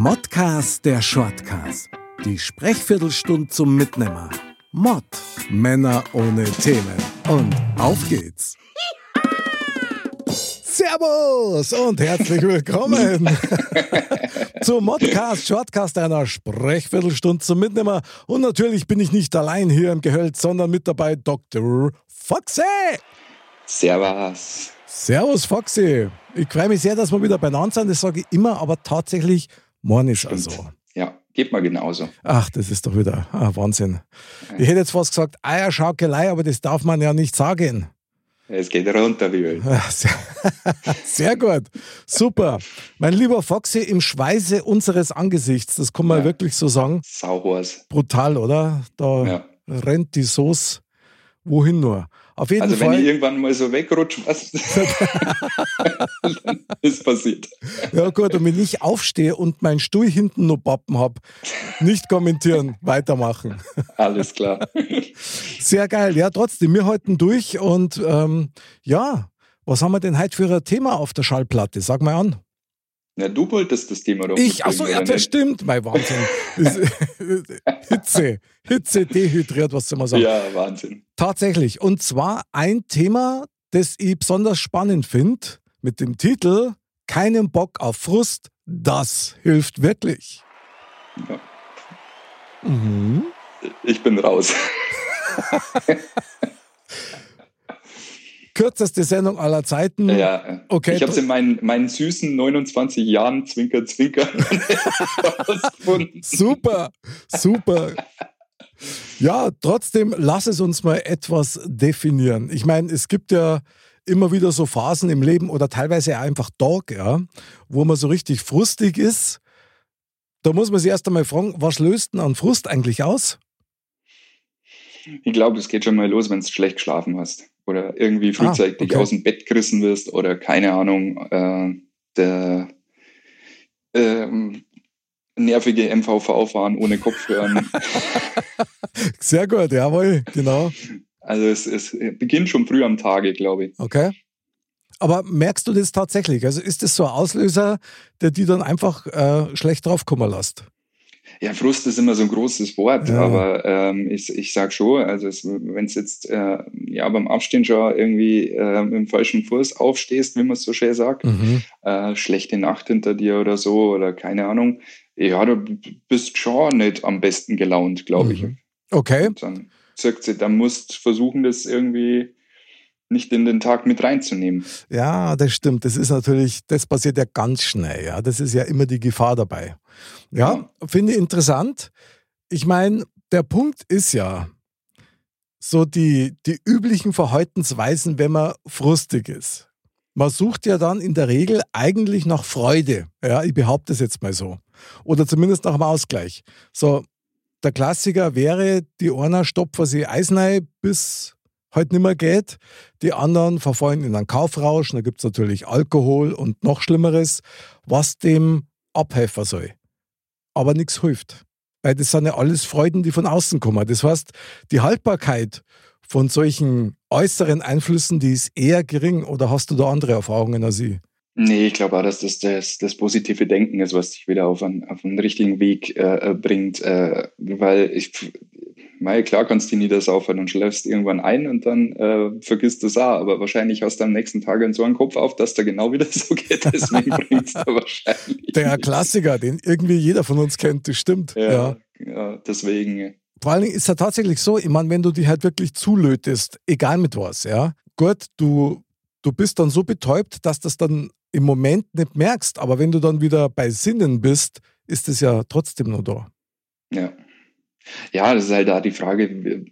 Modcast der Shortcast. Die Sprechviertelstunde zum Mitnehmer. Mod. Männer ohne Themen. Und auf geht's. Servus und herzlich willkommen zum Modcast, Shortcast einer Sprechviertelstunde zum Mitnehmer. Und natürlich bin ich nicht allein hier im Gehölz, sondern mit dabei Dr. Foxy. Servus. Servus, Foxy. Ich freue mich sehr, dass wir wieder beieinander sind. Das sage ich immer, aber tatsächlich, morgen ist also. Ja, geht mal genauso. Ach, das ist doch wieder ah, Wahnsinn. Ich hätte jetzt fast gesagt, Eierschaukelei, aber das darf man ja nicht sagen. Es geht runter wie Öl. Sehr, sehr gut. Super. Mein lieber Foxy, im Schweiße unseres Angesichts, das kann man ja. wirklich so sagen. Sauhors. Brutal, oder? Da ja. rennt die Soße wohin nur. Auf jeden also Fall. wenn ich irgendwann mal so wegrutsche, was dann ist passiert. Ja gut, und wenn ich aufstehe und meinen Stuhl hinten noch Pappen habe, nicht kommentieren, weitermachen. Alles klar. Sehr geil. Ja, trotzdem, wir halten durch und ähm, ja, was haben wir denn heute für ein Thema auf der Schallplatte? Sag mal an. Ja, du wolltest das Thema doch. Ich, achso, ja, das stimmt. Mein Wahnsinn. Hitze, Hitze dehydriert, was soll man sagen. Ja, Wahnsinn. Tatsächlich. Und zwar ein Thema, das ich besonders spannend finde, mit dem Titel Keinen Bock auf Frust, das hilft wirklich. Ja. Mhm. Ich bin raus. kürzeste Sendung aller Zeiten. Ja, okay. Ich habe es in meinen, meinen süßen 29 Jahren Zwinker, Zwinker Super, super. Ja, trotzdem lass es uns mal etwas definieren. Ich meine, es gibt ja immer wieder so Phasen im Leben oder teilweise einfach Tag, ja, wo man so richtig frustig ist. Da muss man sich erst einmal fragen, was löst denn an Frust eigentlich aus? Ich glaube, es geht schon mal los, wenn du schlecht geschlafen hast oder irgendwie frühzeitig ah, okay. aus dem Bett gerissen wirst oder keine Ahnung, äh, der ähm, nervige MVV-Fahren ohne Kopfhören. Sehr gut, jawohl, genau. Also es, es beginnt schon früh am Tage, glaube ich. Okay. Aber merkst du das tatsächlich? Also ist das so ein Auslöser, der die dann einfach äh, schlecht draufkommen lässt? Ja, Frust ist immer so ein großes Wort, ja. aber ähm, ich, ich sag schon, also wenn es jetzt äh, ja beim Aufstehen schon irgendwie äh, dem falschen Fuß aufstehst, wie man es so schön sagt, mhm. äh, schlechte Nacht hinter dir oder so oder keine Ahnung, ja, du bist schon nicht am besten gelaunt, glaube ich. Mhm. Okay. Und dann sagt sie, dann musst versuchen, das irgendwie nicht in den Tag mit reinzunehmen. Ja, das stimmt. Das ist natürlich, das passiert ja ganz schnell. Ja, das ist ja immer die Gefahr dabei. Ja, ja. finde ich interessant. Ich meine, der Punkt ist ja so die, die üblichen Verhaltensweisen, wenn man frustig ist. Man sucht ja dann in der Regel eigentlich nach Freude. Ja, ich behaupte es jetzt mal so. Oder zumindest nach dem Ausgleich. So, der Klassiker wäre, die einer stopfen sie Eisnei bis halt nicht mehr geht. Die anderen verfallen in einen Kaufrausch. Da gibt es natürlich Alkohol und noch Schlimmeres, was dem abhelfen soll. Aber nichts hilft. Weil das sind ja alles Freuden, die von außen kommen. Das heißt, die Haltbarkeit von solchen äußeren Einflüssen, die ist eher gering. Oder hast du da andere Erfahrungen als ich? Nee, ich glaube auch, dass das, das das positive Denken ist, was dich wieder auf einen, auf richtigen Weg äh, bringt. Äh, weil ich, mal klar kannst du nie das aufhören und schläfst irgendwann ein und dann äh, vergisst du es auch. Aber wahrscheinlich hast du am nächsten Tag so einen Kopf auf, dass der genau wieder so geht. Deswegen bringt es da wahrscheinlich. Der Klassiker, den irgendwie jeder von uns kennt, das stimmt. Ja, ja. ja deswegen. Vor allen Dingen ist es ja tatsächlich so, ich meine, wenn du dich halt wirklich zulötest, egal mit was, ja, gut, du, du bist dann so betäubt, dass das dann im Moment nicht merkst, aber wenn du dann wieder bei Sinnen bist, ist es ja trotzdem noch da. Ja. Ja, das ist halt da die Frage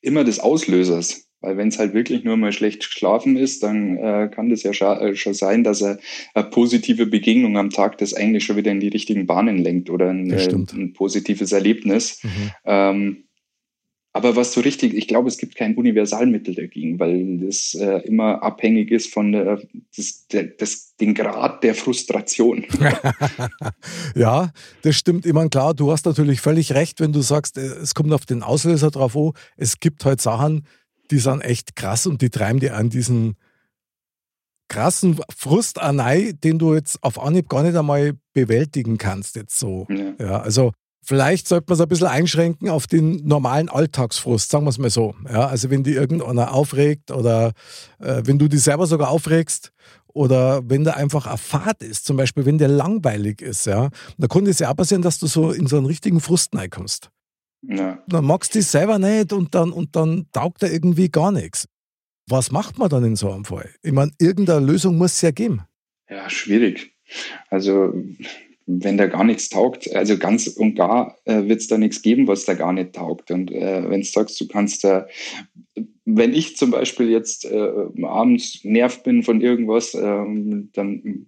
immer des Auslösers. Weil wenn es halt wirklich nur mal schlecht geschlafen ist, dann äh, kann das ja äh, schon sein, dass er eine positive Begegnung am Tag das eigentlich schon wieder in die richtigen Bahnen lenkt oder ein, äh, ein positives Erlebnis. Mhm. Ähm, aber was so richtig, ich glaube, es gibt kein Universalmittel dagegen, weil das äh, immer abhängig ist von der, das, der, das, den Grad der Frustration. ja, das stimmt. Meine, klar, du hast natürlich völlig recht, wenn du sagst, äh, es kommt auf den Auslöser drauf an. Es gibt halt Sachen, die sind echt krass und die treiben dir an diesen krassen Frust rein, den du jetzt auf Anhieb gar nicht einmal bewältigen kannst, jetzt so. Ja, ja also vielleicht sollte man es ein bisschen einschränken auf den normalen Alltagsfrust, sagen wir es mal so. Ja, also wenn die irgendeiner aufregt oder äh, wenn du dich selber sogar aufregst oder wenn der einfach eine Fahrt ist, zum Beispiel wenn der langweilig ist, ja, da könnte es ja auch passieren, dass du so in so einen richtigen Frust reinkommst. Ja. Dann magst du dich selber nicht und dann, und dann taugt er irgendwie gar nichts. Was macht man dann in so einem Fall? Ich meine, irgendeine Lösung muss es ja geben. Ja, schwierig. Also, wenn da gar nichts taugt, also ganz und gar äh, wird es da nichts geben, was da gar nicht taugt. Und äh, wenn du sagst, du kannst da, wenn ich zum Beispiel jetzt äh, abends nervt bin von irgendwas, ähm, dann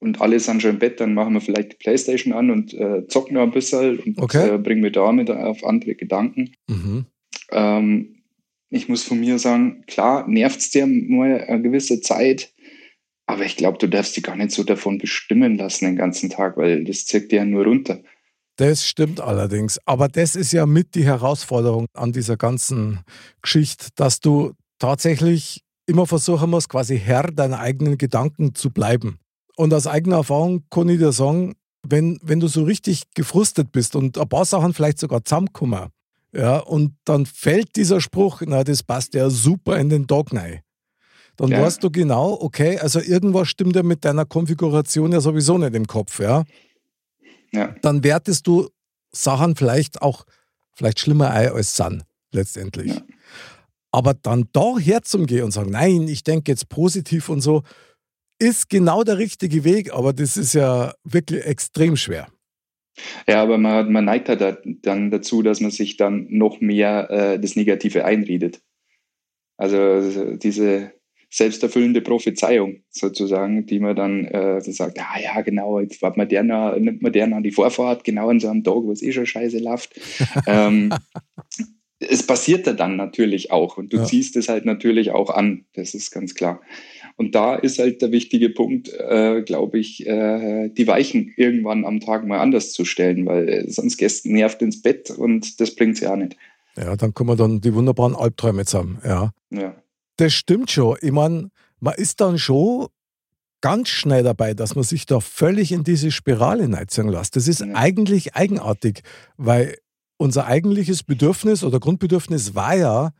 und alle sind schon im Bett, dann machen wir vielleicht die Playstation an und äh, zocken noch ein bisschen und okay. äh, bringen wir damit auf andere Gedanken. Mhm. Ähm, ich muss von mir sagen, klar, nervt es dir mal eine gewisse Zeit, aber ich glaube, du darfst dich gar nicht so davon bestimmen lassen den ganzen Tag, weil das zirkt dir ja nur runter. Das stimmt allerdings. Aber das ist ja mit die Herausforderung an dieser ganzen Geschichte, dass du tatsächlich immer versuchen musst, quasi Herr deiner eigenen Gedanken zu bleiben. Und aus eigener Erfahrung kann ich dir sagen, wenn, wenn du so richtig gefrustet bist und ein paar Sachen vielleicht sogar zusammenkommen, ja, und dann fällt dieser Spruch, na, das passt ja super in den Tag rein. Dann ja. weißt du genau, okay, also irgendwas stimmt ja mit deiner Konfiguration ja sowieso nicht im Kopf, ja. ja. Dann wertest du Sachen vielleicht auch, vielleicht schlimmer ein als Sun, letztendlich. Ja. Aber dann da herzugehen und sagen, nein, ich denke jetzt positiv und so, ist genau der richtige Weg, aber das ist ja wirklich extrem schwer. Ja, aber man, man neigt halt dann dazu, dass man sich dann noch mehr äh, das Negative einredet. Also diese selbsterfüllende Prophezeiung sozusagen, die man dann äh, sagt, ah ja, genau, jetzt nimmt man der nimmt man der nach die Vorfahrt, genau an so einem Tag, wo es eh schon scheiße läuft. ähm, es passiert da dann natürlich auch und du ja. ziehst es halt natürlich auch an, das ist ganz klar. Und da ist halt der wichtige Punkt, äh, glaube ich, äh, die Weichen irgendwann am Tag mal anders zu stellen, weil äh, sonst Gäste nervt ins Bett und das bringt ja auch nicht. Ja, dann kommen dann die wunderbaren Albträume zusammen, ja. Ja. Das stimmt schon. Ich meine, man ist dann schon ganz schnell dabei, dass man sich da völlig in diese Spirale neizen lässt. Das ist ja. eigentlich eigenartig, weil unser eigentliches Bedürfnis oder Grundbedürfnis war ja,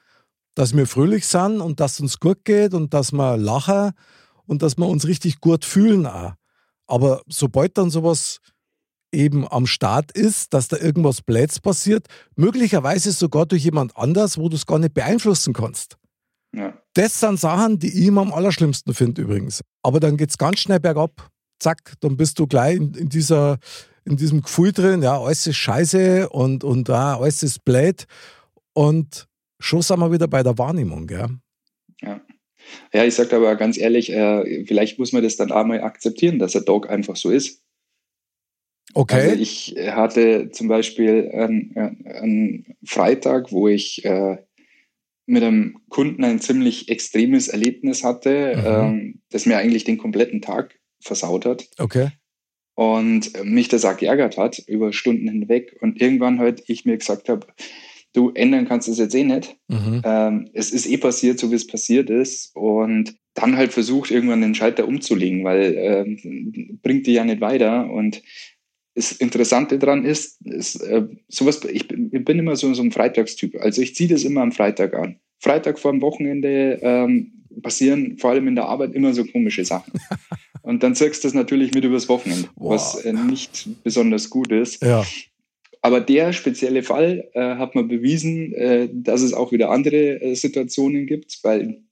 dass wir fröhlich sind und dass es uns gut geht und dass wir lachen und dass wir uns richtig gut fühlen auch. Aber sobald dann sowas eben am Start ist, dass da irgendwas Blöds passiert, möglicherweise sogar durch jemand anders, wo du es gar nicht beeinflussen kannst. Ja. Das sind Sachen, die ich immer am allerschlimmsten finde übrigens. Aber dann geht es ganz schnell bergab. Zack, dann bist du gleich in, in, dieser, in diesem Gefühl drin, ja, alles ist scheiße und, und ah, alles ist blöd. Und schon sind wir wieder bei der Wahrnehmung, gell? Ja. Ja, ich sage aber ganz ehrlich, äh, vielleicht muss man das dann auch mal akzeptieren, dass der Dog einfach so ist. Okay. Also ich hatte zum Beispiel einen, einen Freitag, wo ich äh, mit einem Kunden ein ziemlich extremes Erlebnis hatte, mhm. ähm, das mir eigentlich den kompletten Tag versaut hat. Okay. Und mich das auch geärgert hat über Stunden hinweg. Und irgendwann halt ich mir gesagt habe, du ändern kannst es jetzt eh nicht. Mhm. Ähm, es ist eh passiert, so wie es passiert ist. Und dann halt versucht, irgendwann den Schalter umzulegen, weil ähm, bringt die ja nicht weiter. Und das Interessante daran ist, ist äh, sowas, ich bin, ich bin immer so, so ein Freitagstyp. Also ich ziehe das immer am Freitag an. Freitag vor dem Wochenende ähm, passieren vor allem in der Arbeit immer so komische Sachen. Und dann zirkst du das natürlich mit übers Wochenende, wow. was äh, nicht besonders gut ist. Ja. Aber der spezielle Fall äh, hat man bewiesen, äh, dass es auch wieder andere äh, Situationen gibt, weil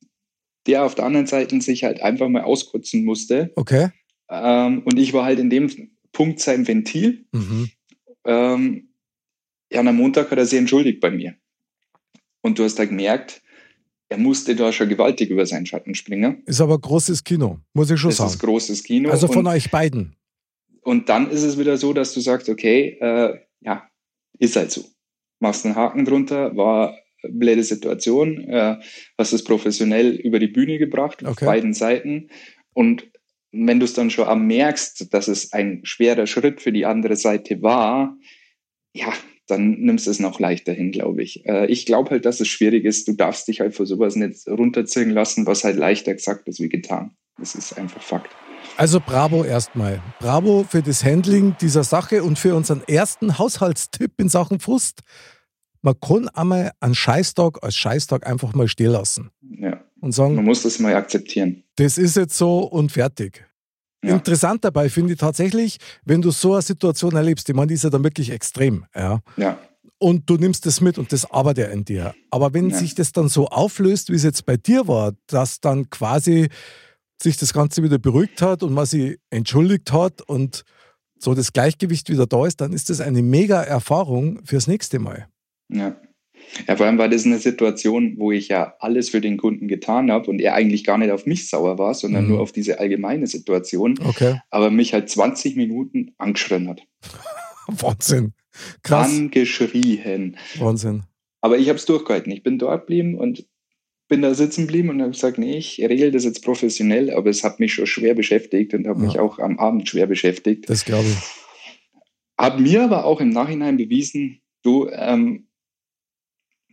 der auf der anderen Seite sich halt einfach mal auskotzen musste. Okay. Ähm, und ich war halt in dem Punkt sein Ventil. Mhm. Ähm, ja, und am Montag hat er sich entschuldigt bei mir. Und du hast da gemerkt, er musste da schon gewaltig über seinen Schatten springen. Ist aber großes Kino, muss ich schon das sagen. Das ist großes Kino. Also von und, euch beiden. Und dann ist es wieder so, dass du sagst, okay, äh, ja, ist halt so. Machst einen Haken drunter, war eine blöde Situation, äh, hast es professionell über die Bühne gebracht, okay. auf beiden Seiten. Und wenn du es dann schon am merkst, dass es ein schwerer Schritt für die andere Seite war, ja, dann nimmst du es noch leichter hin, glaube ich. Äh, ich glaube halt, dass es schwierig ist. Du darfst dich halt vor sowas nicht runterziehen lassen, was halt leichter gesagt ist wie getan. Das ist einfach Fakt. Also bravo erstmal. Bravo für das Handling dieser Sache und für unseren ersten Haushaltstipp in Sachen Frust. Man kann einmal einen Scheißtag als Scheißtag einfach mal stehen lassen. Ja. Und sagen, Man muss das mal akzeptieren. das ist jetzt so und fertig. Ja. Interessant dabei finde ich tatsächlich, wenn du so eine Situation erlebst, ich meine, die ist ja dann wirklich extrem, ja. Ja. Und du nimmst das mit und das arbeitet ja in dir. Aber wenn Ja. sich das dann so auflöst, wie es jetzt bei dir war, dass dann quasi sich das Ganze wieder beruhigt hat und man sich entschuldigt hat und so das Gleichgewicht wieder da ist, dann ist das eine mega Erfahrung fürs nächste Mal. Ja. Ja, vor allem war das eine Situation, wo ich ja alles für den Kunden getan habe und er eigentlich gar nicht auf mich sauer war, sondern Mhm. nur auf diese allgemeine Situation, Okay. aber mich halt 20 Minuten angeschrien hat. Wahnsinn. Krass. Angeschrien. Wahnsinn. Aber ich habe es durchgehalten. Ich bin dort geblieben und bin da sitzen geblieben und habe gesagt, nee, ich regel das jetzt professionell, aber es hat mich schon schwer beschäftigt und hat Ja. mich auch am Abend schwer beschäftigt. Das glaube ich. Hat mir aber auch im Nachhinein bewiesen, du, ähm,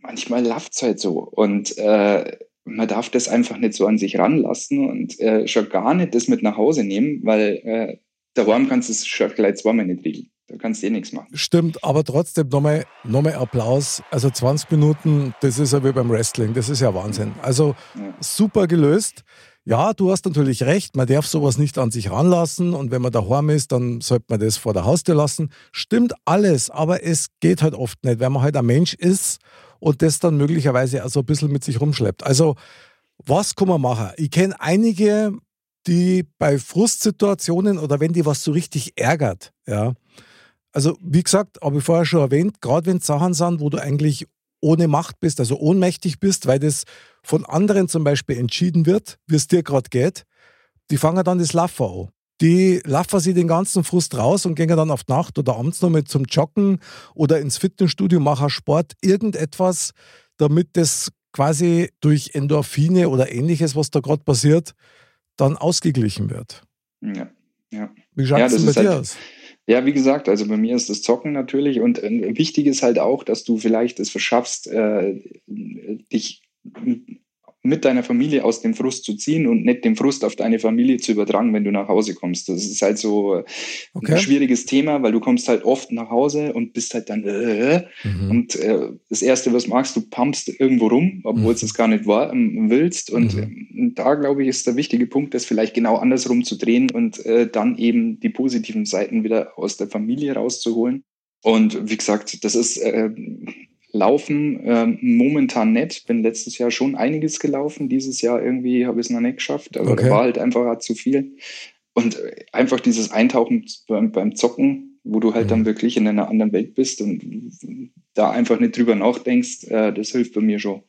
manchmal läuft es halt so und äh, man darf das einfach nicht so an sich ranlassen und äh, schon gar nicht das mit nach Hause nehmen, weil äh, daheim kannst du es schon gleich zweimal nicht regeln. Da kannst du eh nichts machen. Stimmt, aber trotzdem nochmal, nochmal Applaus. Also 20 Minuten, das ist ja wie beim Wrestling, das ist ja Wahnsinn. Also Ja. super gelöst. Ja, du hast natürlich recht, man darf sowas nicht an sich ranlassen und wenn man daheim ist, dann sollte man das vor der Haustür lassen. Stimmt alles, aber es geht halt oft nicht, weil man halt ein Mensch ist und das dann möglicherweise auch so ein bisschen mit sich rumschleppt. Also, was kann man machen? Ich kenne einige, die bei Frustsituationen oder wenn die was so richtig ärgert, ja, also, wie gesagt, habe ich vorher schon erwähnt, gerade wenn es Sachen sind, wo du eigentlich ohne Macht bist, also ohnmächtig bist, weil das von anderen zum Beispiel entschieden wird, wie es dir gerade geht, die fangen dann das Laufen an. Die laufen sich den ganzen Frust raus und gehen dann auf Nacht oder abends nochmal zum Joggen oder ins Fitnessstudio, machen Sport, irgendetwas, damit das quasi durch Endorphine oder ähnliches, was da gerade passiert, dann ausgeglichen wird. Ja, ja. Wie schaut Ja, es denn bei ist dir halt- aus? Ja, wie gesagt, also bei mir ist das Zocken natürlich und äh, wichtig ist halt auch, dass du vielleicht es verschaffst, äh, dich mit deiner Familie aus dem Frust zu ziehen und nicht den Frust auf deine Familie zu übertragen, wenn du nach Hause kommst. Das ist halt so Okay. ein schwieriges Thema, weil du kommst halt oft nach Hause und bist halt dann äh, Mhm. und äh, das Erste, was machst, du pumpst irgendwo rum, obwohl es Mhm. das gar nicht war, ähm, willst. Und Mhm. ähm, da, glaube ich, ist der wichtige Punkt, das vielleicht genau andersrum zu drehen und äh, dann eben die positiven Seiten wieder aus der Familie rauszuholen. Und wie gesagt, das ist äh, Laufen äh, momentan nicht. Bin letztes Jahr schon einiges gelaufen. Dieses Jahr irgendwie habe ich es noch nicht geschafft. Aber Okay. da war halt einfach auch zu viel. Und äh, einfach dieses Eintauchen beim, beim Zocken, wo du halt Mhm. dann wirklich in einer anderen Welt bist und da einfach nicht drüber nachdenkst, äh, das hilft bei mir schon.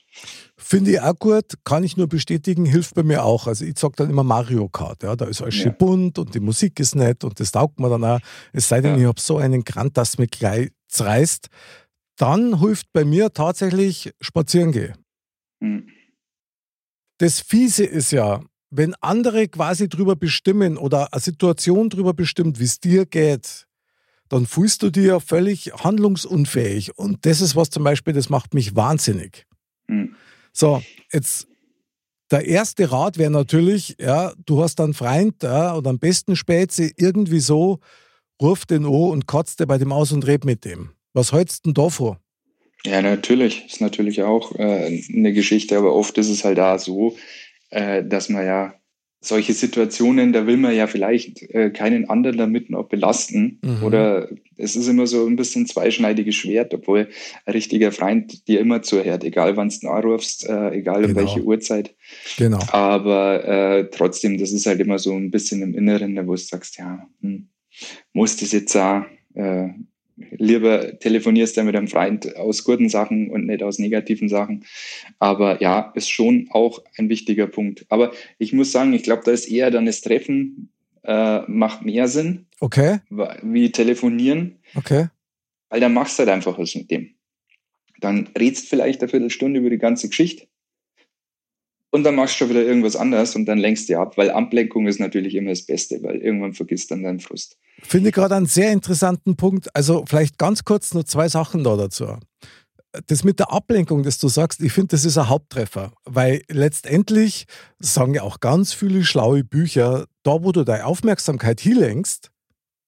Finde ich auch gut, kann ich nur bestätigen, hilft bei mir auch. Also ich sag dann immer Mario Kart, ja, da ist alles Ja. schön bunt und die Musik ist nett und das taugt mir dann auch. Es sei denn, Ja. ich habe so einen Grant, dass mir gleich zerreißt. Dann hilft bei mir tatsächlich spazieren gehen. Hm. Das Fiese ist ja, wenn andere quasi drüber bestimmen oder eine Situation drüber bestimmt, wie es dir geht, dann fühlst du dich ja völlig handlungsunfähig. Und das ist was zum Beispiel, das macht mich wahnsinnig. Hm. So, jetzt der erste Rat wäre natürlich, ja, du hast einen Freund ja, oder am besten Spätze irgendwie so, ruf den an und kotzt dir bei dem aus und red mit dem. Was hältst du denn davor? Ja, natürlich. Ist natürlich auch äh, eine Geschichte, aber oft ist es halt da so, äh, dass man ja solche Situationen, da will man ja vielleicht äh, keinen anderen damit noch belasten. Mhm. Oder es ist immer so ein bisschen zweischneidiges Schwert, obwohl ein richtiger Freund dir immer zuhört, egal wann du anrufst, äh, egal um Genau. welche Uhrzeit. Genau. Aber äh, trotzdem, das ist halt immer so ein bisschen im Inneren, wo du sagst, ja, hm, muss das jetzt auch, äh, lieber telefonierst du mit einem Freund aus guten Sachen und nicht aus negativen Sachen. Aber ja, ist schon auch ein wichtiger Punkt. Aber ich muss sagen, ich glaube, da ist eher dann das Treffen äh, macht mehr Sinn, Okay, wie telefonieren, okay. weil dann machst du halt einfach was mit dem. Dann redst vielleicht eine Viertelstunde über die ganze Geschichte und dann machst du schon wieder irgendwas anderes und dann lenkst du ab, weil Ablenkung ist natürlich immer das Beste, weil irgendwann vergisst dann deinen Frust. Finde ich gerade einen sehr interessanten Punkt. Also vielleicht ganz kurz nur zwei Sachen da dazu. das mit der Ablenkung, das du sagst, ich finde, das ist ein Haupttreffer, weil letztendlich sagen ja auch ganz viele schlaue Bücher, da wo du deine Aufmerksamkeit hinlenkst,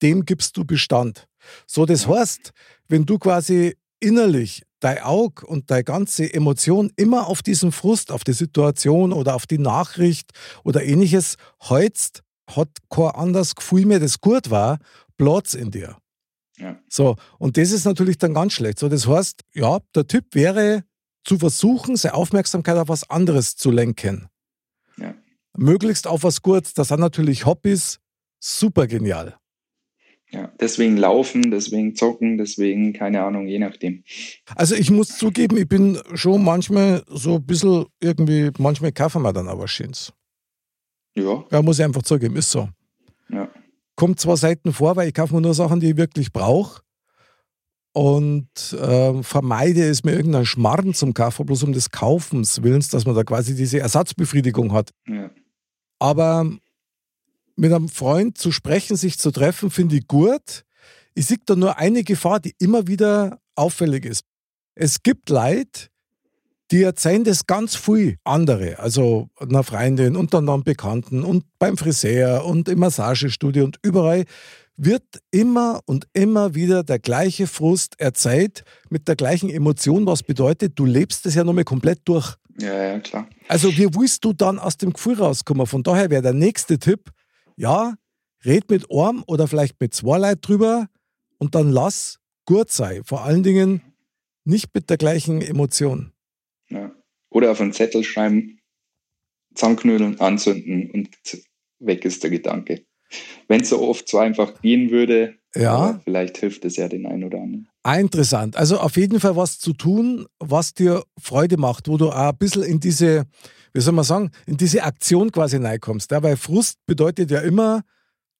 dem gibst du Bestand. So, das heißt, wenn du quasi innerlich dein Auge und deine ganze Emotion immer auf diesen Frust, auf die Situation oder auf die Nachricht oder ähnliches holst, hat kein anderes Gefühl mehr, das gut war, Platz in dir. Ja. So, und das ist natürlich dann ganz schlecht. So, das heißt, ja, der Tipp wäre, zu versuchen, seine Aufmerksamkeit auf was anderes zu lenken. Ja. Möglichst auf was Gutes. Das sind natürlich Hobbys, super genial. Ja, deswegen laufen, deswegen zocken, deswegen, keine Ahnung, je nachdem. Also ich muss zugeben, ich bin schon manchmal so ein bisschen irgendwie, manchmal kaufen wir dann aber Schins. Ja. Ja, muss ich einfach zugeben, ist so. Ja. Kommt zwar selten vor, weil ich kaufe mir nur Sachen, die ich wirklich brauche. Und äh, vermeide es mir irgendeinen Schmarrn zum Kaufen, bloß um des Kaufens Willens, dass man da quasi diese Ersatzbefriedigung hat. Ja. Aber mit einem Freund zu sprechen, sich zu treffen, finde ich gut. Ich sehe da nur eine Gefahr, die immer wieder auffällig ist. Es gibt Leute, die erzählen das ganz viel andere, also einer Freundin und dann einem Bekannten und beim Friseur und im Massagestudio und überall wird immer und immer wieder der gleiche Frust erzählt mit der gleichen Emotion, was bedeutet, du lebst es ja nochmal komplett durch. Ja, ja, klar. Also wie willst du dann aus dem Gefühl rauskommen? Von daher wäre der nächste Tipp, ja, red mit einem oder vielleicht mit zwei Leuten drüber und dann lass gut sein. Vor allen Dingen nicht mit der gleichen Emotion. Oder auf einen Zettel schreiben, zusammenknödeln, anzünden und weg ist der Gedanke. Wenn es so oft so einfach gehen würde, ja. vielleicht hilft es ja den einen oder anderen. Ah, interessant. Also auf jeden Fall was zu tun, was dir Freude macht, wo du auch ein bisschen in diese wie soll man sagen, in diese Aktion quasi reinkommst. Ja? Weil Frust bedeutet ja immer,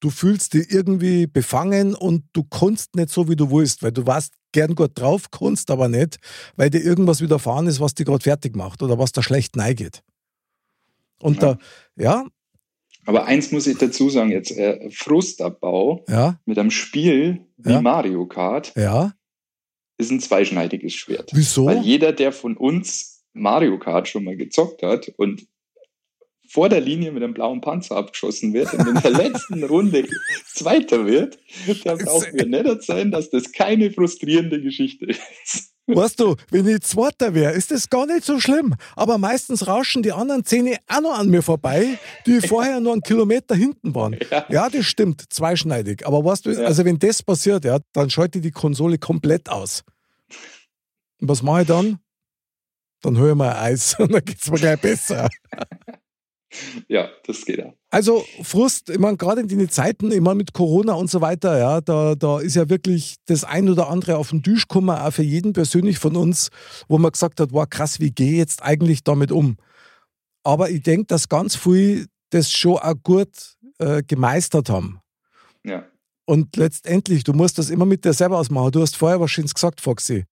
du fühlst dich irgendwie befangen und du kannst nicht so, wie du willst, weil du warst gern gut drauf, kannst aber nicht, weil dir irgendwas widerfahren ist, was dich gerade fertig macht oder was da schlecht neigeht. Und ja. da, ja. Aber eins muss ich dazu sagen jetzt, äh, Frustabbau ja. mit einem Spiel wie ja. Mario Kart ja. ist ein zweischneidiges Schwert. Wieso? Weil jeder, der von uns Mario Kart schon mal gezockt hat und vor der Linie mit einem blauen Panzer abgeschossen wird und in der letzten Runde Zweiter wird, dann braucht mir nicht erzählen, dass das keine frustrierende Geschichte ist. Weißt du, wenn ich Zweiter wäre, ist das gar nicht so schlimm. Aber meistens rauschen die anderen Zähne auch noch an mir vorbei, die vorher nur einen Kilometer hinten waren. Ja, ja das stimmt, zweischneidig. Aber weißt du, ja. also wenn das passiert, ja, dann schalte ich die Konsole komplett aus. Und was mache ich dann? dann höre ich mal Eis und dann geht es mir gleich besser. Ja, das geht ja. Also Frust, ich meine, gerade in den Zeiten, ich meine, mit Corona und so weiter, ja, da, da ist ja wirklich das ein oder andere auf den Tisch gekommen, auch für jeden persönlich von uns, wo man gesagt hat, wow, krass, wie gehe ich jetzt eigentlich damit um? Aber ich denke, dass ganz viele das schon auch gut äh, gemeistert haben. Ja. Und letztendlich, du musst das immer mit dir selber ausmachen. Du hast vorher wahrscheinlich gesagt, Foxy.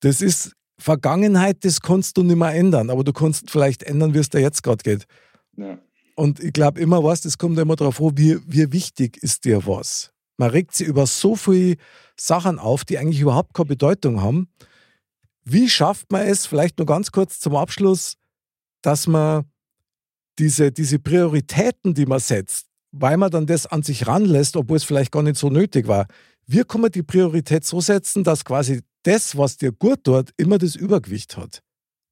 Das ist Vergangenheit, das kannst du nicht mehr ändern, aber du kannst vielleicht ändern, wie es dir jetzt gerade geht. Ja. Und ich glaube immer was, das kommt immer darauf an, wie, wie wichtig ist dir was. Man regt sich über so viele Sachen auf, die eigentlich überhaupt keine Bedeutung haben. Wie schafft man es, vielleicht nur ganz kurz zum Abschluss, dass man diese, diese Prioritäten, die man setzt, weil man dann das an sich ranlässt, obwohl es vielleicht gar nicht so nötig war. Wie kann man die Priorität so setzen, dass quasi das, was dir gut tut, immer das Übergewicht hat.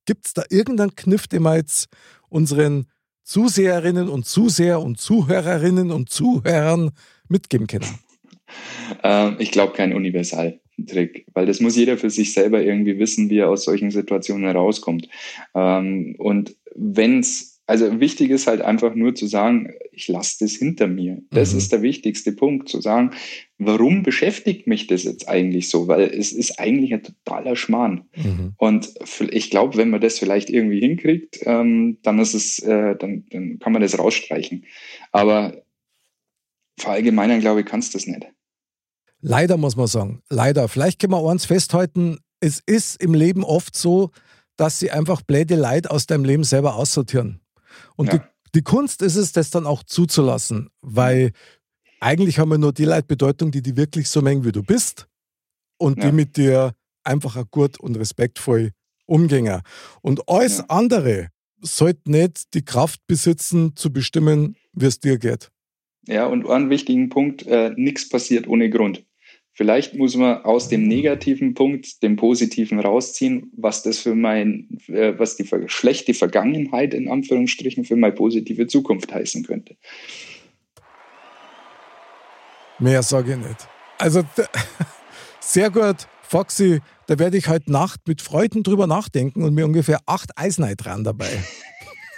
Gibt es da irgendeinen Kniff, den wir jetzt unseren Zuseherinnen und Zuseher und Zuhörerinnen und Zuhörern mitgeben können? Ähm, ich glaube, kein Universaltrick, weil das muss jeder für sich selber irgendwie wissen, wie er aus solchen Situationen herauskommt. Ähm, und wenn es also wichtig ist halt einfach nur zu sagen, ich lasse das hinter mir. Das mhm. ist der wichtigste Punkt, zu sagen, warum beschäftigt mich das jetzt eigentlich so? Weil es ist eigentlich ein totaler Schmarrn. Mhm. Und ich glaube, wenn man das vielleicht irgendwie hinkriegt, ähm, dann ist es, äh, dann, dann kann man das rausstreichen. Aber verallgemeinern, glaube ich, kannst du das nicht. Leider muss man sagen, leider. Vielleicht können wir eins festhalten, es ist im Leben oft so, dass sie einfach bläde Leid aus deinem Leben selber aussortieren. Und ja. die, die Kunst ist es, das dann auch zuzulassen, weil eigentlich haben wir nur die Leute Bedeutung, die die wirklich so mengen, wie du bist und ja. die mit dir einfach gut und respektvoll umgehen. Und alles ja. andere sollte nicht die Kraft besitzen, zu bestimmen, wie es dir geht. Ja, und einen wichtigen Punkt, äh, nichts passiert ohne Grund. Vielleicht muss man aus dem negativen Punkt den positiven rausziehen, was das für mein, äh, was die schlechte Vergangenheit in Anführungsstrichen für meine positive Zukunft heißen könnte. Mehr sage ich nicht. Also sehr gut, Foxy, da werde ich heute Nacht mit Freuden drüber nachdenken und mir ungefähr acht Eisnei dran dabei.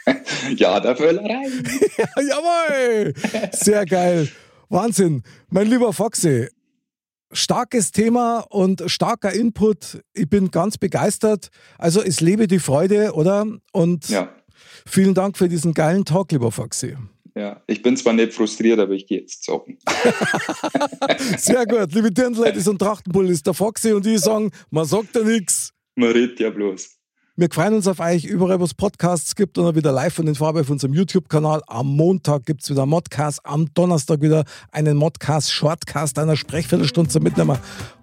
ja, der Völlerei. ja, jawohl. Sehr geil. Wahnsinn. Mein lieber Foxy, starkes Thema und starker Input. Ich bin ganz begeistert. Also es lebe die Freude, oder? Und ja. vielen Dank für diesen geilen Talk, lieber Foxy. Ja, ich bin zwar nicht frustriert, aber ich gehe jetzt zocken. Sehr gut. Liebe Dirndl-Ladies und Trachtenbull ist der Foxy und ich sagen, man sagt ja nichts. Man redet ja bloß. Wir freuen uns auf euch überall, wo es Podcasts gibt und wieder live und in Farbe auf unserem YouTube-Kanal. Am Montag gibt es wieder Modcast, am Donnerstag wieder einen Modcast, Shortcast, einer Sprechviertelstunde zum Mitnehmen.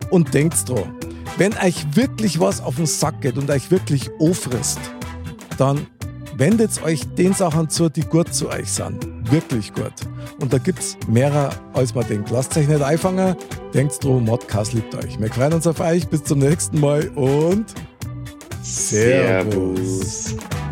Und denkt dran, wenn euch wirklich was auf den Sack geht und euch wirklich auffrisst, dann wendet euch den Sachen zu, die gut zu euch sind. Wirklich gut. Und da gibt es mehrere, als man denkt. Lasst euch nicht einfangen. Denkt dran, Modcast liebt euch. Wir freuen uns auf euch. Bis zum nächsten Mal und Servus. Servus.